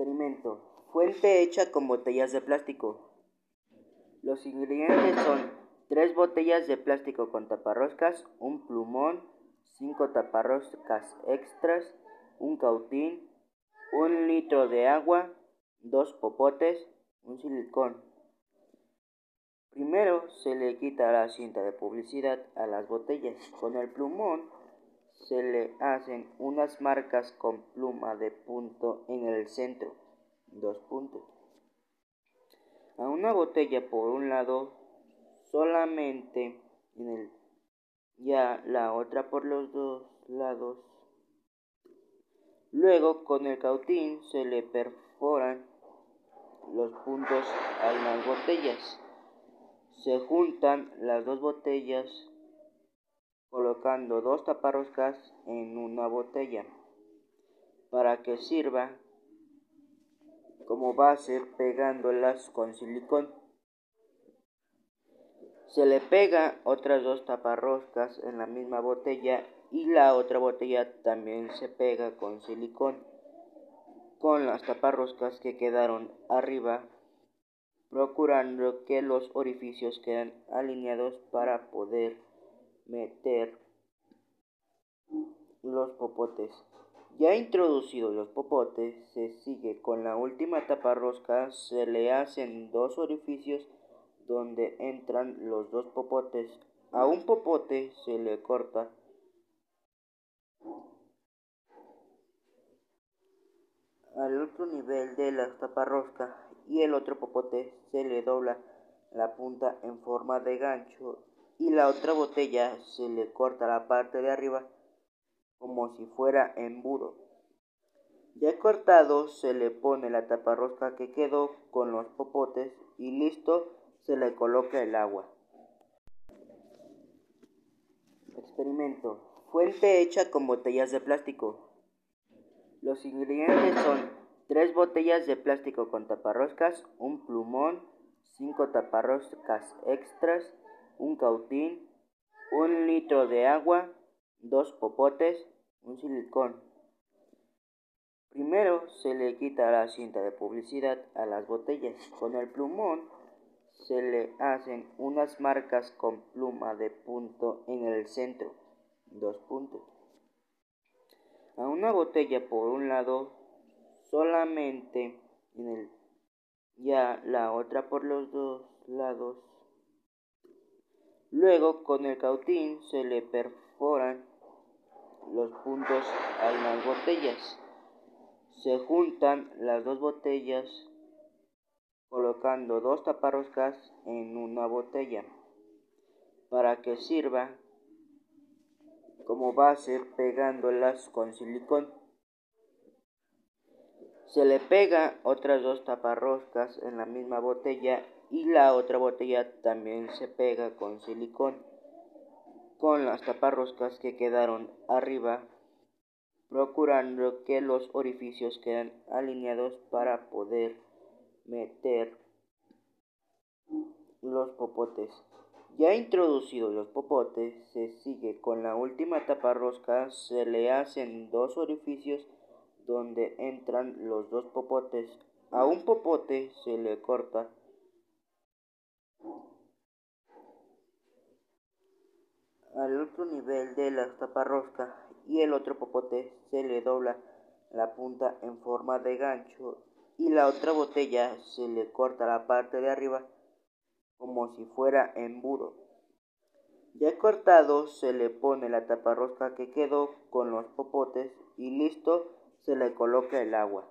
Experimento. Fuente hecha con botellas de plástico. Los ingredientes son 3 botellas de plástico con taparroscas, un plumón, 5 taparroscas extras, un cautín, un litro de agua, dos popotes, un silicón. Primero se le quita la cinta de publicidad a las botellas. Con el plumón se le hacen unas marcas con pluma de punto en el centro. Dos puntos. A una botella por un lado solamente en el ya la otra por los dos lados. Luego con el cautín se le perforan los puntos a las botellas. Se juntan las dos botellas colocando dos taparroscas en una botella para que sirva como base pegándolas con silicón. Se le pega otras dos taparroscas en la misma botella y la otra botella también se pega con silicón con las taparroscas que quedaron arriba procurando que los orificios queden alineados para poder meter los popotes. Ya introducidos los popotes, se sigue con la última tapa rosca, se le hacen dos orificios donde entran los dos popotes. A un popote se le corta al otro nivel de la taparrosca y el otro popote se le dobla la punta en forma de gancho y la otra botella se le corta la parte de arriba como si fuera embudo. Ya cortado se le pone la taparrosca que quedó con los popotes y listo se le coloca el agua. Experimento. Fuente hecha con botellas de plástico. Los ingredientes son 3 botellas de plástico con taparroscas, un plumón, 5 taparroscas extras, un cautín, un litro de agua, dos popotes, un silicón. Primero se le quita la cinta de publicidad a las botellas. Con el plumón se le hacen unas marcas con pluma de punto en el centro. Dos puntos. A una botella por un lado solamente en el ya la otra por los dos lados Luego con el cautín se le perforan los puntos a las botellas. Se juntan las dos botellas colocando dos taparroscas en una botella para que sirva como base pegándolas con silicón. Se le pega otras dos taparroscas en la misma botella y la otra botella también se pega con silicón con las taparroscas que quedaron arriba procurando que los orificios queden alineados para poder meter los popotes. Ya introducidos los popotes, se sigue con la última taparrosca, se le hacen dos orificios donde entran los dos popotes. A un popote se le corta al otro nivel de la taparrosca y el otro popote se le dobla la punta en forma de gancho y la otra botella se le corta la parte de arriba como si fuera embudo. Ya cortado se le pone la taparrosca que quedó con los popotes y listo se le coloca el agua.